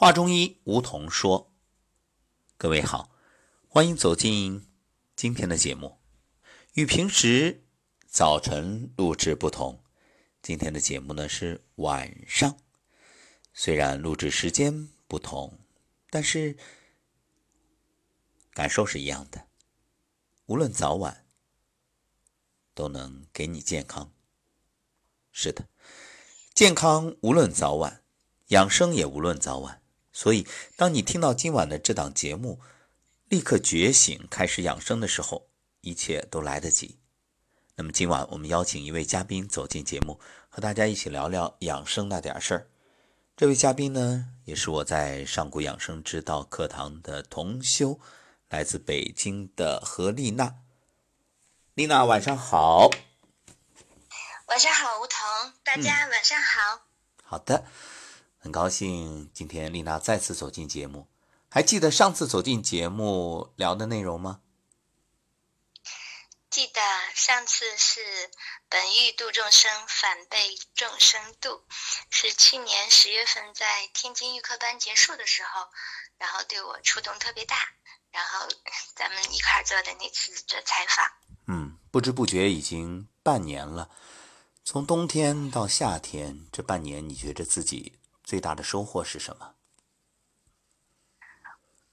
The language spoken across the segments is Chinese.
华中医梧桐说：“各位好，欢迎走进今天的节目。与平时早晨录制不同，今天的节目呢是晚上。虽然录制时间不同，但是感受是一样的。无论早晚，都能给你健康。是的，健康无论早晚，养生也无论早晚。”所以，当你听到今晚的这档节目，立刻觉醒，开始养生的时候，一切都来得及。那么，今晚我们邀请一位嘉宾走进节目，和大家一起聊聊养生那点事儿。这位嘉宾呢，也是我在上古养生之道课堂的同修，来自北京的何丽娜。丽娜，晚上好。晚上好，梧桐，大家晚上好。好的。很高兴今天丽娜再次走进节目，还记得上次走进节目聊的内容吗？记得上次是本欲度众生，反被众生度，是去年十月份在天津预科班结束的时候，然后对我触动特别大，然后咱们一块做的那次的采访。嗯，不知不觉已经半年了，从冬天到夏天，这半年你觉着自己？最大的收获是什么？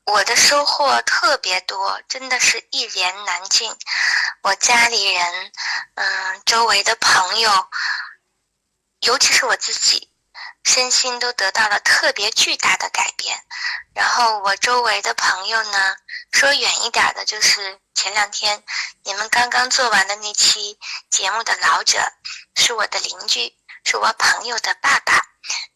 我的收获特别多，真的是一言难尽。我家里人，嗯，周围的朋友，尤其是我自己，身心都得到了特别巨大的改变。然后我周围的朋友呢，说远一点的，就是前两天你们刚刚做完的那期节目的老者，是我的邻居，是我朋友的爸爸。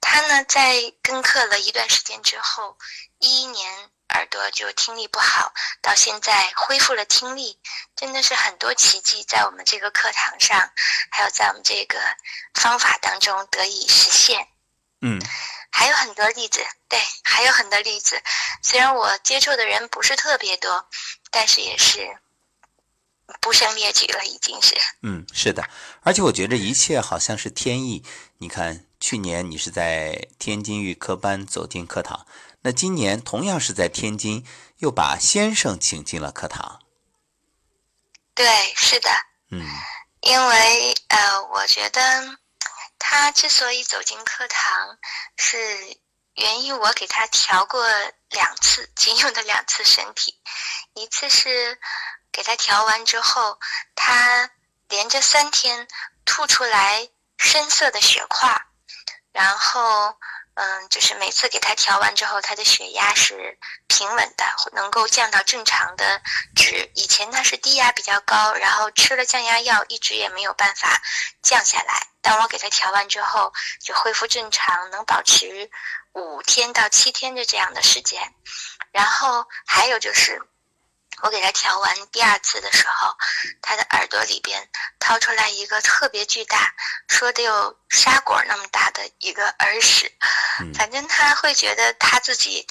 他呢，在跟课了一段时间之后，一一年耳朵就听力不好，到现在恢复了听力，真的是很多奇迹在我们这个课堂上，还有在我们这个方法当中得以实现。嗯，还有很多例子，对，还有很多例子。虽然我接触的人不是特别多，但是也是不胜列举了，已经是。嗯，是的，而且我觉得一切好像是天意。你看。去年你是在天津预科班走进课堂，那今年同样是在天津，又把先生请进了课堂。对，是的，嗯，因为呃，我觉得他之所以走进课堂，是源于我给他调过两次，仅有的两次身体，一次是给他调完之后，他连着三天吐出来深色的血块。然后，嗯，就是每次给他调完之后，他的血压是平稳的，能够降到正常的值。以前他是低压比较高，然后吃了降压药，一直也没有办法降下来。当我给他调完之后，就恢复正常，能保持五天到七天的这样的时间。然后还有就是。我给他调完第二次的时候，他的耳朵里边掏出来一个特别巨大，说得有沙果那么大的一个耳屎，反正他会觉得他自己，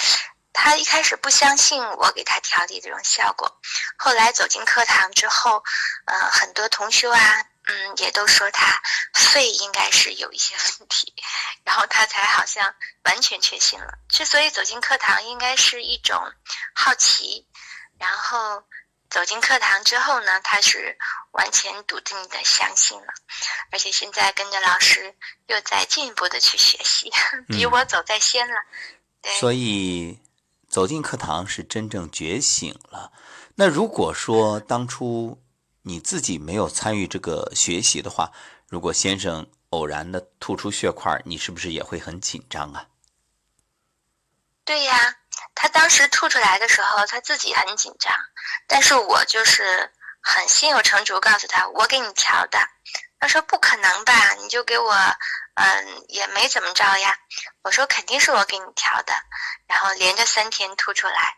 他一开始不相信我给他调理这种效果，后来走进课堂之后，呃，很多同学啊，嗯，也都说他肺应该是有一些问题，然后他才好像完全确信了。之所以走进课堂，应该是一种好奇。然后走进课堂之后呢，他是完全笃定的相信了，而且现在跟着老师又在进一步的去学习，比我走在先了。所以走进课堂是真正觉醒了。那如果说当初你自己没有参与这个学习的话，如果先生偶然的吐出血块，你是不是也会很紧张啊？对呀。他当时吐出来的时候，他自己很紧张，但是我就是很心有成竹，告诉他我给你调的。他说不可能吧，你就给我，嗯，也没怎么着呀。我说肯定是我给你调的，然后连着三天吐出来，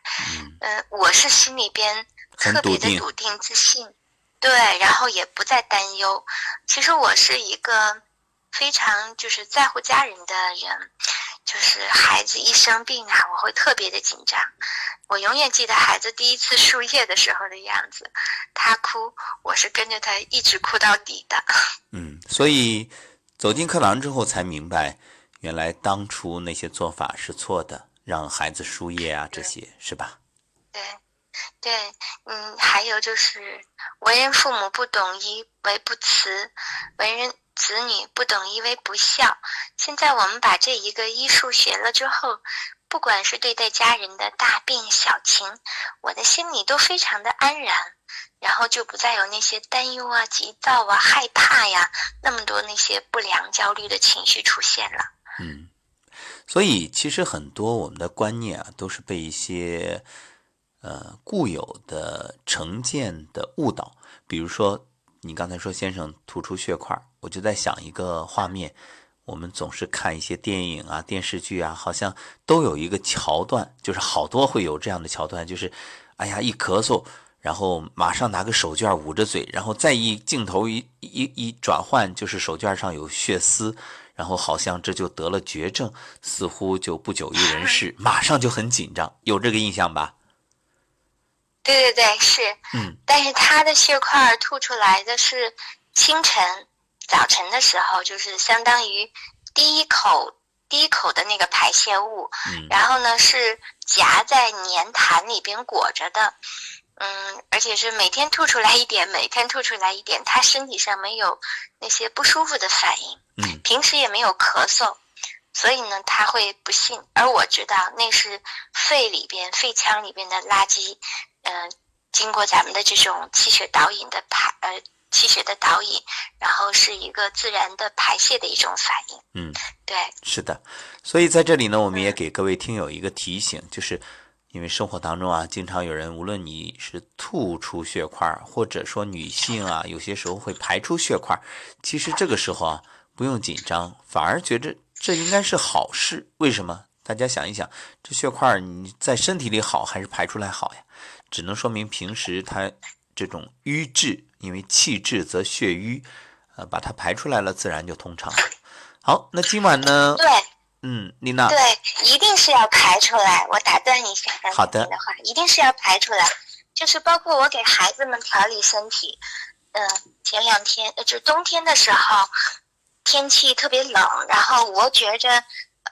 嗯，我是心里边特别的笃定自信，对，然后也不再担忧。其实我是一个非常就是在乎家人的人。就是孩子一生病啊，我会特别的紧张。我永远记得孩子第一次输液的时候的样子，他哭，我是跟着他一直哭到底的。嗯，所以走进课堂之后才明白，原来当初那些做法是错的，让孩子输液啊，这些是吧？对，对，嗯，还有就是为人父母不懂医为不慈，为人子女不懂因为不孝。现在我们把这一个医术学了之后，不管是对待家人的大病小情，我的心里都非常的安然，然后就不再有那些担忧啊、急躁啊、害怕呀，那么多那些不良焦虑的情绪出现了。嗯。所以，其实很多我们的观念啊，都是被一些呃固有的成见的误导。比如说，你刚才说先生吐出血块，我就在想一个画面：我们总是看一些电影啊、电视剧啊，好像都有一个桥段，就是好多会有这样的桥段，就是哎呀一咳嗽，然后马上拿个手绢捂着嘴，然后再一镜头一一一转换，就是手绢上有血丝。然后好像这就得了绝症，似乎就不久于人世，马上就很紧张，有这个印象吧？对对对，是。嗯。但是他的血块吐出来的是清晨、早晨的时候，就是相当于第一口、第一口的那个排泄物。嗯。然后呢，是夹在粘痰里边裹着的。嗯，而且是每天吐出来一点，每天吐出来一点，他身体上没有那些不舒服的反应，嗯，平时也没有咳嗽，所以呢，他会不信。而我知道那是肺里边、肺腔里边的垃圾，嗯，经过咱们的这种气血导引的排，呃，气血的导引，然后是一个自然的排泄的一种反应。嗯，对，是的。所以在这里呢，我们也给各位听友一个提醒，就是。因为生活当中啊，经常有人，无论你是吐出血块，或者说女性啊，有些时候会排出血块，其实这个时候啊，不用紧张，反而觉着这应该是好事。为什么？大家想一想，这血块你在身体里好还是排出来好呀？只能说明平时他这种瘀滞，因为气滞则血瘀，呃，把它排出来了，自然就通畅。好，那今晚呢？对。嗯，丽娜，对，一定是要排出来。我打断一下，好的的话，一定是要排出来。就是包括我给孩子们调理身体，嗯，前两天，呃，就冬天的时候，天气特别冷，然后我觉着，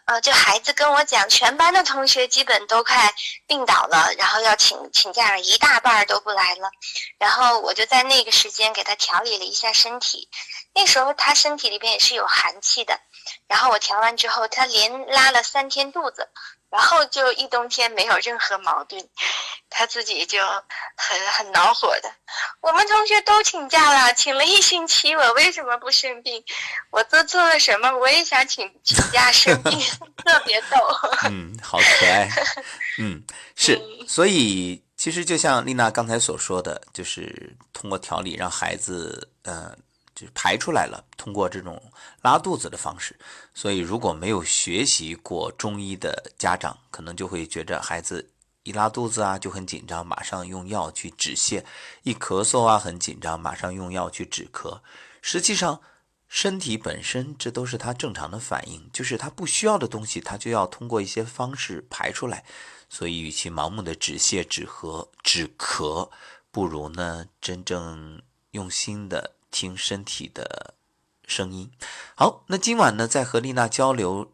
呃，就孩子跟我讲，全班的同学基本都快病倒了，然后要请请假，一大半都不来了。然后我就在那个时间给他调理了一下身体，那时候他身体里边也是有寒气的。然后我调完之后，他连拉了三天肚子，然后就一冬天没有任何矛盾，他自己就很很恼火的。我们同学都请假了，请了一星期，我为什么不生病？我做错了什么？我也想请请假生病 特别逗。嗯，好可爱。嗯，是。所以其实就像丽娜刚才所说的，就是通过调理让孩子，嗯。就排出来了，通过这种拉肚子的方式。所以，如果没有学习过中医的家长，可能就会觉着孩子一拉肚子啊就很紧张，马上用药去止泻；一咳嗽啊很紧张，马上用药去止咳。实际上，身体本身这都是他正常的反应，就是他不需要的东西，他就要通过一些方式排出来。所以，与其盲目的止泻、止咳、止咳，不如呢真正用心的。听身体的声音。好，那今晚呢，在和丽娜交流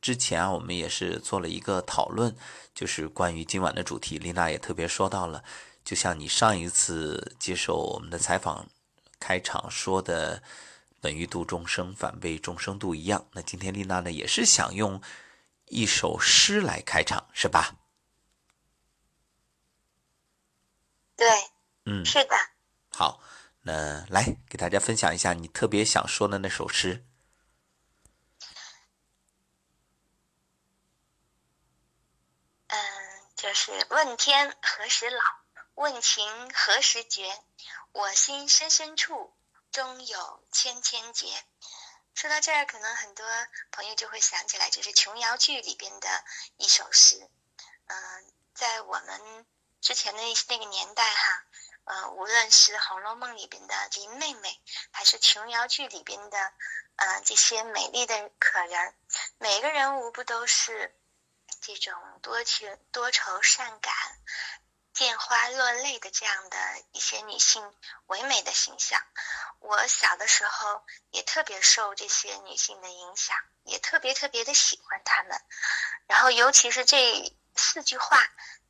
之前啊，我们也是做了一个讨论，就是关于今晚的主题。丽娜也特别说到了，就像你上一次接受我们的采访开场说的“本欲度众生，反被众生度”一样。那今天丽娜呢，也是想用一首诗来开场，是吧？对，嗯，是的。好。那来给大家分享一下你特别想说的那首诗。嗯，就是问天何时老，问情何时绝，我心深深处终有千千结。说到这儿，可能很多朋友就会想起来，就是琼瑶剧里边的一首诗。嗯，在我们之前的那那个年代哈。呃，无论是《红楼梦》里边的林妹妹，还是琼瑶剧里边的，呃，这些美丽的可人，每个人物不都是这种多情、多愁善感、见花落泪的这样的一些女性唯美的形象？我小的时候也特别受这些女性的影响。也特别特别的喜欢她们。然后尤其是这四句话，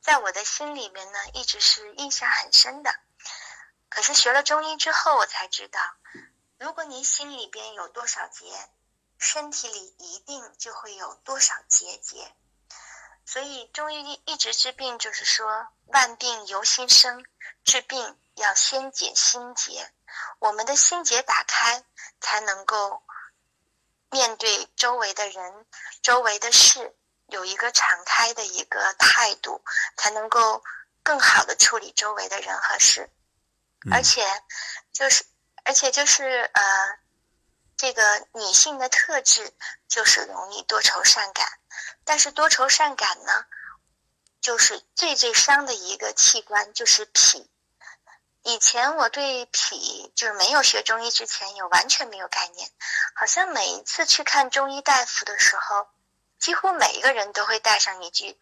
在我的心里面呢，一直是印象很深的。可是学了中医之后，我才知道，如果您心里边有多少结，身体里一定就会有多少结节。所以中医一直治病，就是说万病由心生，治病要先解心结。我们的心结打开，才能够面对周围的人、周围的事，有一个敞开的一个态度，才能够更好的处理周围的人和事。而且，就是，而且就是呃，这个女性的特质就是容易多愁善感。但是多愁善感呢，就是最最伤的一个器官就是脾。以前我对脾就是没有学中医之前有完全没有概念，好像每一次去看中医大夫的时候，几乎每一个人都会带上一句：“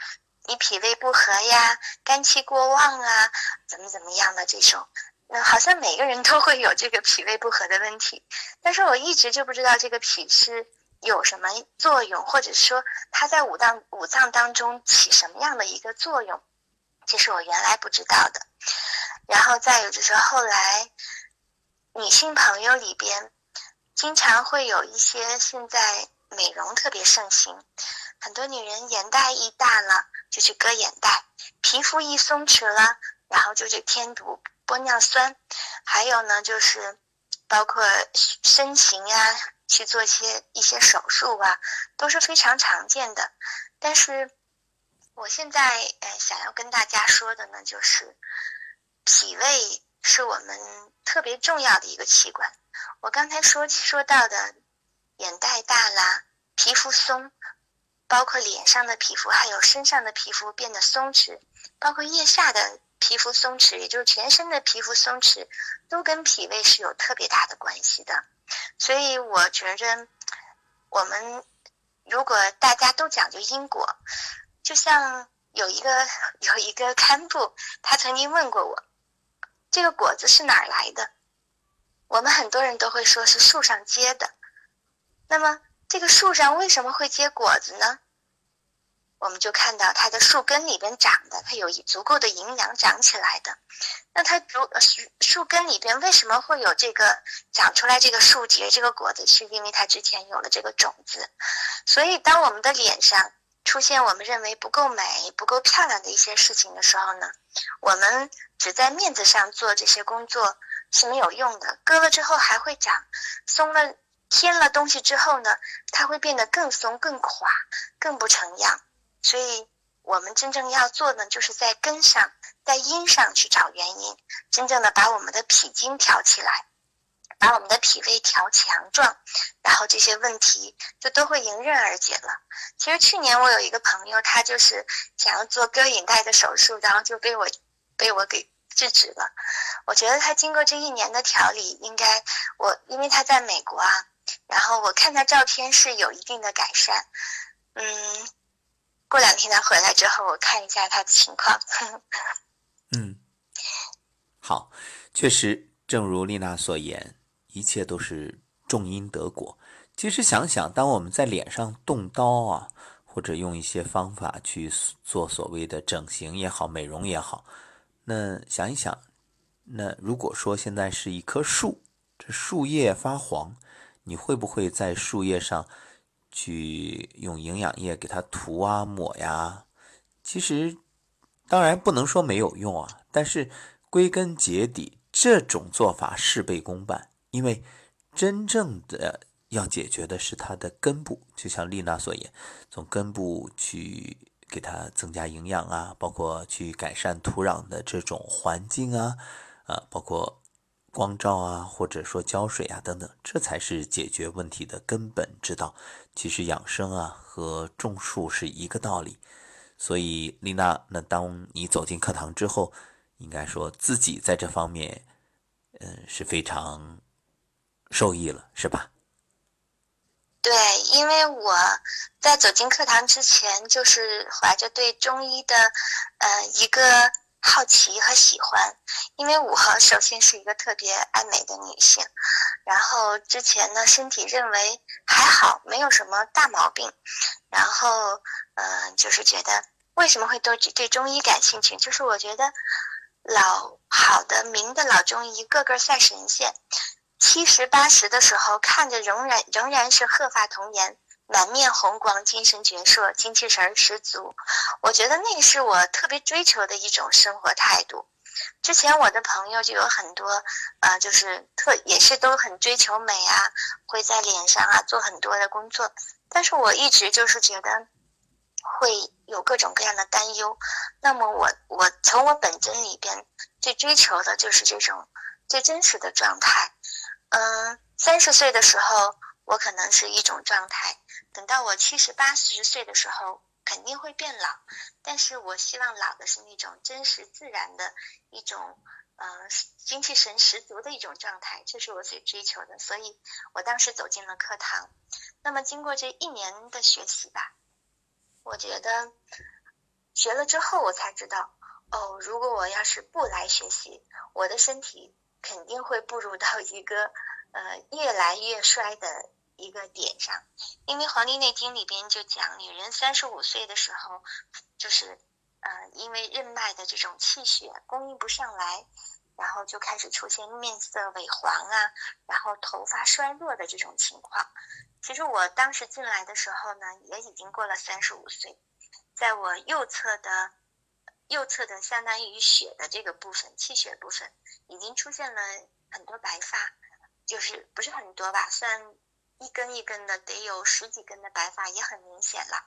你脾胃不和呀，肝气过旺啊，怎么怎么样的这种。”那好像每个人都会有这个脾胃不和的问题，但是我一直就不知道这个脾是。有什么作用，或者说它在五脏五脏当中起什么样的一个作用，这是我原来不知道的。然后再有就是后来，女性朋友里边，经常会有一些现在美容特别盛行，很多女人眼袋一大了就去割眼袋，皮肤一松弛了，然后就去添堵玻尿酸，还有呢就是包括身形呀。去做一些一些手术啊，都是非常常见的。但是，我现在呃想要跟大家说的呢，就是脾胃是我们特别重要的一个器官。我刚才说说到的眼袋大啦，皮肤松，包括脸上的皮肤，还有身上的皮肤变得松弛，包括腋下的皮肤松弛，也就是全身的皮肤松弛，都跟脾胃是有特别大的关系的。所以我觉着，我们如果大家都讲究因果，就像有一个 有一个堪布，他曾经问过我，这个果子是哪儿来的？我们很多人都会说是树上结的。那么这个树上为什么会结果子呢？我们就看到它的树根里边长的，它有足够的营养长起来的。那它竹树树根里边为什么会有这个长出来这个树结这个果子？是因为它之前有了这个种子。所以，当我们的脸上出现我们认为不够美、不够漂亮的一些事情的时候呢，我们只在面子上做这些工作是没有用的。割了之后还会长，松了添了东西之后呢，它会变得更松、更垮、更不成样。所以，我们真正要做的，就是在根上，在因上去找原因，真正的把我们的脾经调起来，把我们的脾胃调强壮，然后这些问题就都会迎刃而解了。其实去年我有一个朋友，他就是想要做割引带的手术，然后就被我被我给制止了。我觉得他经过这一年的调理，应该我因为他在美国啊，然后我看他照片是有一定的改善，嗯。过两天他回来之后，我看一下他的情况。嗯，好，确实，正如丽娜所言，一切都是种因得果。其实想想，当我们在脸上动刀啊，或者用一些方法去做所谓的整形也好、美容也好，那想一想，那如果说现在是一棵树，这树叶发黄，你会不会在树叶上？去用营养液给它涂啊抹呀，其实当然不能说没有用啊，但是归根结底，这种做法事倍功半，因为真正的要解决的是它的根部，就像丽娜所言，从根部去给它增加营养啊，包括去改善土壤的这种环境啊，啊，包括。光照啊，或者说浇水啊，等等，这才是解决问题的根本之道。其实养生啊和种树是一个道理。所以丽娜，那当你走进课堂之后，应该说自己在这方面，嗯，是非常受益了，是吧？对，因为我在走进课堂之前，就是怀着对中医的，呃，一个好奇和喜欢，因为我首先是一个特别爱美的女性，然后之前呢身体认为还好，没有什么大毛病，然后嗯，就是觉得为什么会对对中医感兴趣，就是我觉得老好的名的老中医个个赛神仙，七十八十的时候看着仍然仍然是鹤发童颜。满面红光，精神矍铄，精气神儿十足。我觉得那是我特别追求的一种生活态度。之前我的朋友就有很多，呃，就是特也是都很追求美啊，会在脸上啊做很多的工作。但是我一直就是觉得会有各种各样的担忧。那么我我从我本真里边最追求的就是这种最真实的状态。嗯，三十岁的时候。我可能是一种状态，等到我七十八十岁的时候，肯定会变老。但是我希望老的是那种真实自然的一种，呃，精气神十足的一种状态，这是我最追求的。所以我当时走进了课堂。那么经过这一年的学习吧，我觉得学了之后，我才知道，哦，如果我要是不来学习，我的身体肯定会步入到一个。呃，越来越衰的一个点上，因为《黄帝内经》里边就讲，女人三十五岁的时候，就是呃，因为任脉的这种气血供应不上来，然后就开始出现面色萎黄啊，然后头发衰弱的这种情况。其实我当时进来的时候呢，也已经过了三十五岁，在我右侧的右侧的相当于血的这个部分，气血部分已经出现了很多白发。就是不是很多吧，算一根一根的，得有十几根的白发，也很明显了。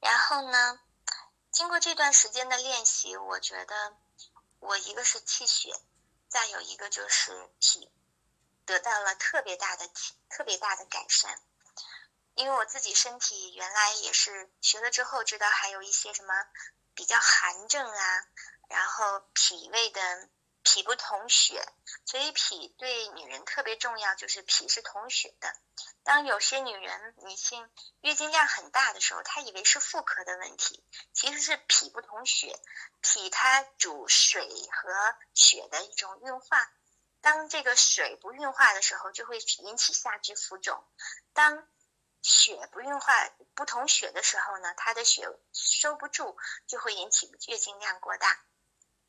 然后呢，经过这段时间的练习，我觉得我一个是气血，再有一个就是体，得到了特别大的体特别大的改善。因为我自己身体原来也是学了之后知道还有一些什么比较寒症啊，然后脾胃的。脾不统血，所以脾对女人特别重要，就是脾是统血的。当有些女人女性月经量很大的时候，她以为是妇科的问题，其实是脾不统血。脾它主水和血的一种运化，当这个水不运化的时候，就会引起下肢浮肿；当血不运化、不统血的时候呢，她的血收不住，就会引起月经量过大。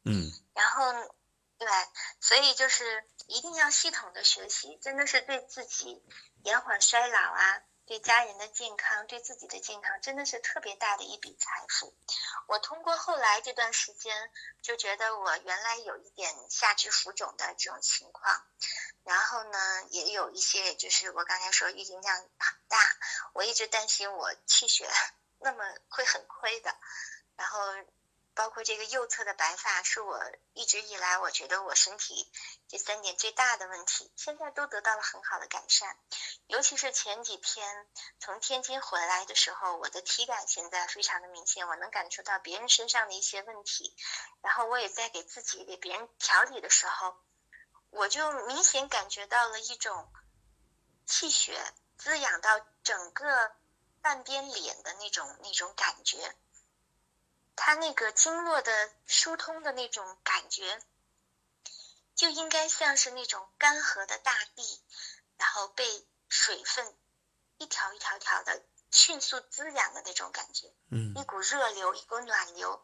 嗯，然后。对，所以就是一定要系统的学习，真的是对自己延缓衰老啊，对家人的健康，对自己的健康，真的是特别大的一笔财富。我通过后来这段时间，就觉得我原来有一点下肢浮肿的这种情况，然后呢，也有一些就是我刚才说月经量很大，我一直担心我气血 那么会很亏的，然后。包括这个右侧的白发，是我一直以来我觉得我身体这三点最大的问题，现在都得到了很好的改善。尤其是前几天从天津回来的时候，我的体感现在非常的明显，我能感受到别人身上的一些问题。然后我也在给自己给别人调理的时候，我就明显感觉到了一种气血滋养到整个半边脸的那种那种感觉。它那个经络的疏通的那种感觉，就应该像是那种干涸的大地，然后被水分一条一条条的迅速滋养的那种感觉。嗯，一股热流，一股暖流，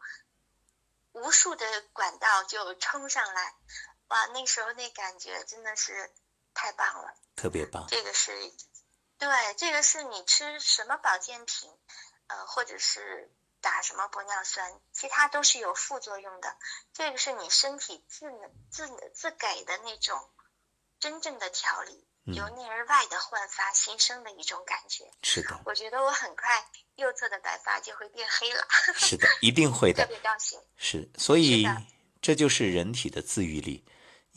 无数的管道就冲上来，哇，那时候那感觉真的是太棒了，特别棒。这个是，对，这个是你吃什么保健品，呃，或者是。打什么玻尿酸，其他都是有副作用的。这个是你身体自自自给的那种真正的调理，由内而外的焕发新生的一种感觉。是的，我觉得我很快右侧的白发就会变黑了。是的，一定会的。特别高兴。是，所以这就是人体的自愈力。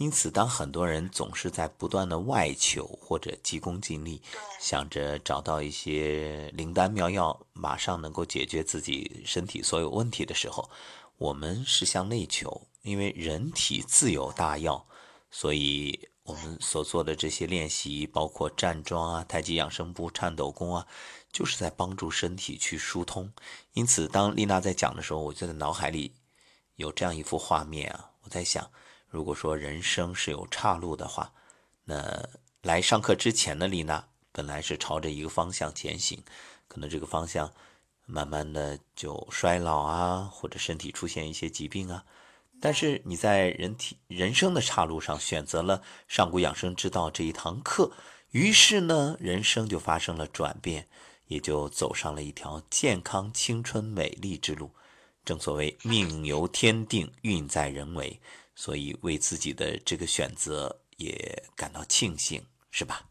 因此，当很多人总是在不断的外求或者急功近利，想着找到一些灵丹妙药，马上能够解决自己身体所有问题的时候，我们是向内求。因为人体自有大药，所以我们所做的这些练习，包括站桩啊、太极养生步、颤抖功啊，就是在帮助身体去疏通。因此，当丽娜在讲的时候，我就在脑海里有这样一幅画面啊，我在想，如果说人生是有岔路的话，那来上课之前的丽娜本来是朝着一个方向前行，可能这个方向慢慢的就衰老啊，或者身体出现一些疾病啊。但是你在人体人生的岔路上选择了上古养生之道这一堂课，于是呢，人生就发生了转变，也就走上了一条健康、青春、美丽之路。正所谓命由天定，运在人为，所以为自己的这个选择也感到庆幸，是吧？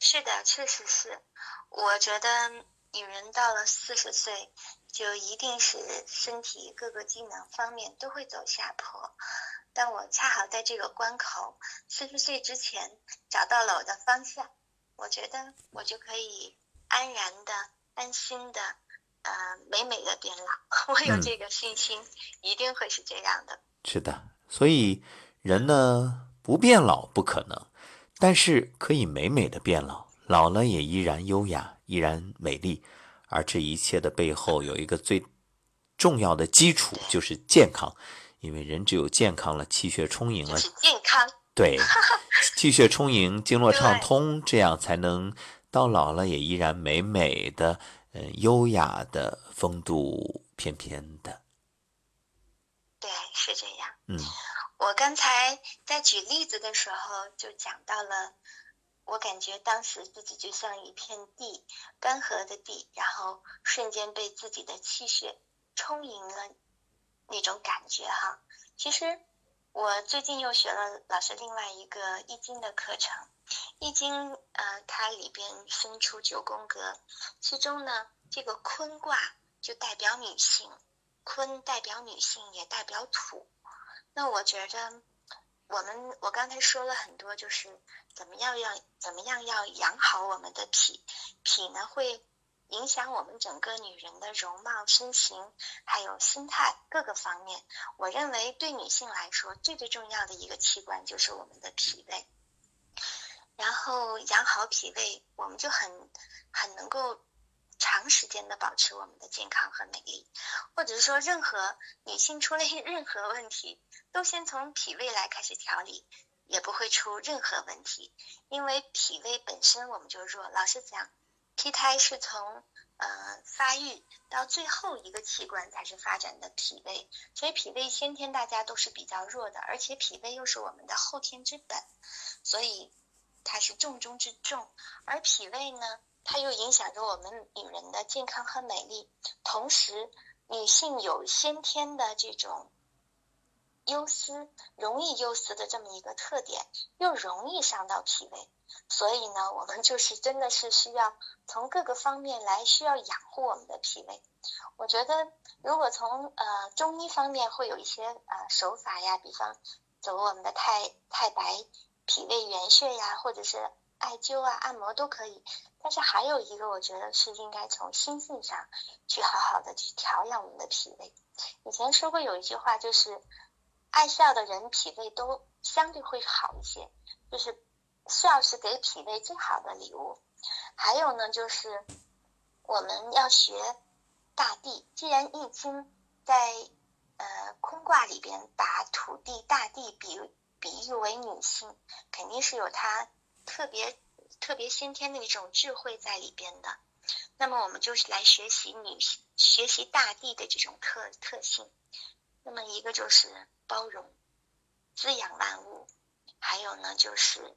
是的，确实是。我觉得女人到了四十岁。就一定是身体各个机能方面都会走下坡，但我恰好在这个关口，四十岁之前找到了我的方向，我觉得我就可以安然的、安心的，呃，美美的变老。我有这个信心，一定会是这样的。是的，所以人呢不变老不可能，但是可以美美的变老，老了也依然优雅，依然美丽。而这一切的背后有一个最重要的基础，就是健康。因为人只有健康了，气血充盈了，健康对，气血充盈，经络畅通，这样才能到老了也依然美美的，嗯，优雅的，风度翩翩的。对，是这样。嗯，我刚才在举例子的时候就讲到了。我感觉当时自己就像一片地，干涸的地，然后瞬间被自己的气血充盈了，那种感觉哈。其实我最近又学了老师另外一个易经的课程，易经呃它里边分出九宫格，其中呢这个坤卦就代表女性，坤代表女性也代表土，那我觉着。我们我刚才说了很多，就是怎么样要怎么样要养好我们的脾，脾呢会影响我们整个女人的容貌、身形，还有心态各个方面。我认为对女性来说最最重要的一个器官就是我们的脾胃，然后养好脾胃，我们就很很能够。长时间的保持我们的健康和美丽，或者是说，任何女性出了 任何问题，都先从脾胃来开始调理，也不会出任何问题。因为脾胃本身我们就弱。老实讲，胚胎是从呃发育到最后一个器官才是发展的脾胃，所以脾胃先天大家都是比较弱的，而且脾胃又是我们的后天之本，所以它是重中之重。而脾胃呢？它又影响着我们女人的健康和美丽，同时女性有先天的这种忧思，容易忧思的这么一个特点，又容易伤到脾胃，所以呢，我们就是真的是需要从各个方面来需要养护我们的脾胃。我觉得如果从呃中医方面会有一些呃手法呀，比方走我们的太太白脾胃原穴呀，或者是艾灸啊、按摩都可以。但是还有一个，我觉得是应该从心性上去好好的去调养我们的脾胃。以前说过有一句话，就是爱笑的人脾胃都相对会好一些，就是笑是给脾胃最好的礼物。还有呢，就是我们要学大地，既然易经在呃坤卦里边把土地、大地比比喻为女性，肯定是有它特别。特别先天的一种智慧在里边的，那么我们就是来学习女学习大地的这种特特性。那么一个就是包容、滋养万物，还有呢就是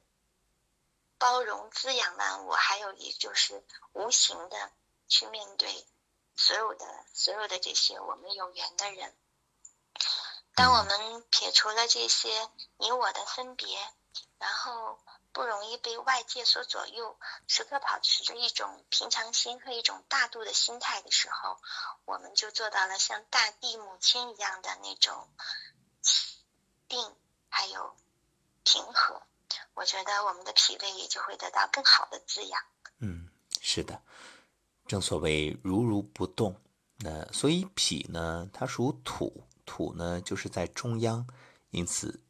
包容、滋养万物，还有一就是无形的去面对所有的所有的这些我们有缘的人。当我们撇除了这些你我的分别，然后。不容易被外界所左右，时刻保持着一种平常心和一种大度的心态的时候，我们就做到了像大地母亲一样的那种定，还有平和。我觉得我们的脾胃也就会得到更好的滋养。嗯，是的，正所谓如如不动。那所以脾呢，它属土，土呢就是在中央，因此。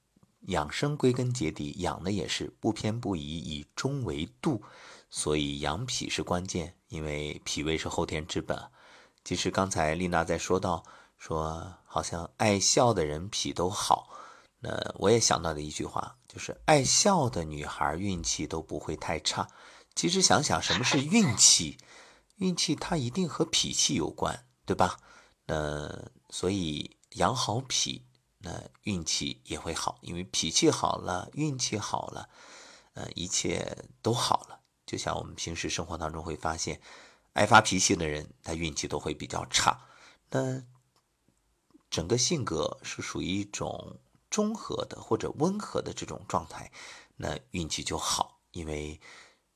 养生归根结底，养的也是不偏不倚，以中为度，所以养脾是关键，因为脾胃是后天之本。其实刚才丽娜在说到说好像爱笑的人脾都好。那我也想到了一句话，就是爱笑的女孩运气都不会太差。其实想想什么是运气，运气它一定和脾气有关，对吧？那所以养好脾，那运气也会好，因为脾气好了，运气好了，呃，一切都好了。就像我们平时生活当中会发现，爱发脾气的人，他运气都会比较差。那整个性格是属于一种。中和的或者温和的这种状态，那运气就好，因为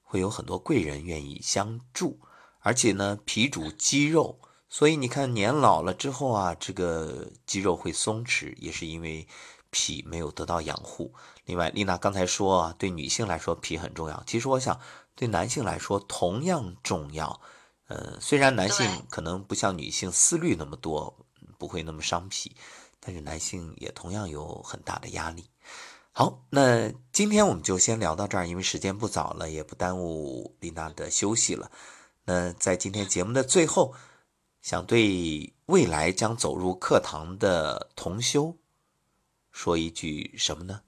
会有很多贵人愿意相助，而且呢，脾主肌肉，所以你看年老了之后啊，这个肌肉会松弛，也是因为脾没有得到养护。另外，丽娜刚才说啊，对女性来说脾很重要，其实我想对男性来说同样重要。呃，虽然男性可能不像女性思虑那么多，不会那么伤脾。但是男性也同样有很大的压力。好，那今天我们就先聊到这儿，因为时间不早了，也不耽误丽娜的休息了。那在今天节目的最后，想对未来将走入课堂的同修说一句什么呢？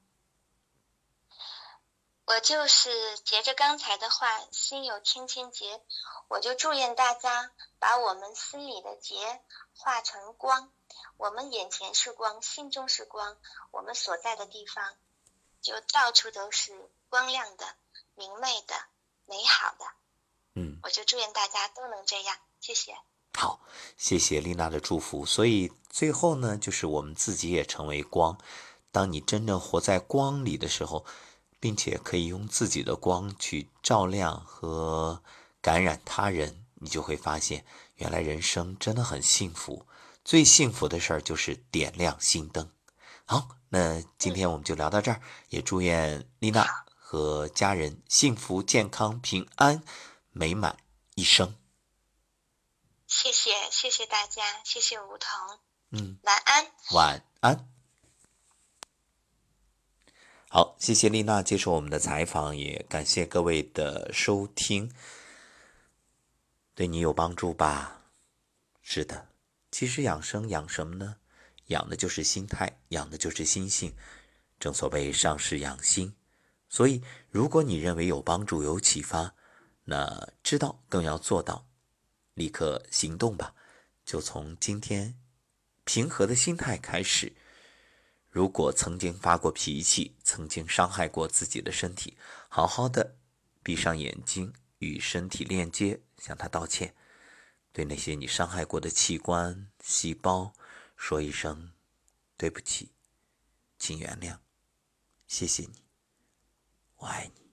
我就是接着刚才的话，心有千千结，我就祝愿大家把我们心里的结化成光。我们眼前是光，心中是光，我们所在的地方就到处都是光亮的、明媚的、美好的。嗯，我就祝愿大家都能这样，谢谢。好，谢谢丽娜的祝福。所以最后呢，就是我们自己也成为光。当你真正活在光里的时候，并且可以用自己的光去照亮和感染他人，你就会发现，原来人生真的很幸福。最幸福的事儿就是点亮心灯。好，那今天我们就聊到这儿，也祝愿丽娜和家人幸福、健康、平安、美满一生。谢谢，谢谢大家，谢谢梧桐。嗯，晚安。晚安。好，谢谢丽娜接受我们的采访，也感谢各位的收听。对你有帮助吧？是的。其实养生养什么呢？养的就是心态，养的就是心性。正所谓上士养心，所以如果你认为有帮助、有启发，那知道更要做到，立刻行动吧。就从今天平和的心态开始。如果曾经发过脾气，曾经伤害过自己的身体，好好的闭上眼睛，与身体链接，向他道歉。对那些你伤害过的器官、细胞，说一声对不起，请原谅，谢谢你，我爱你。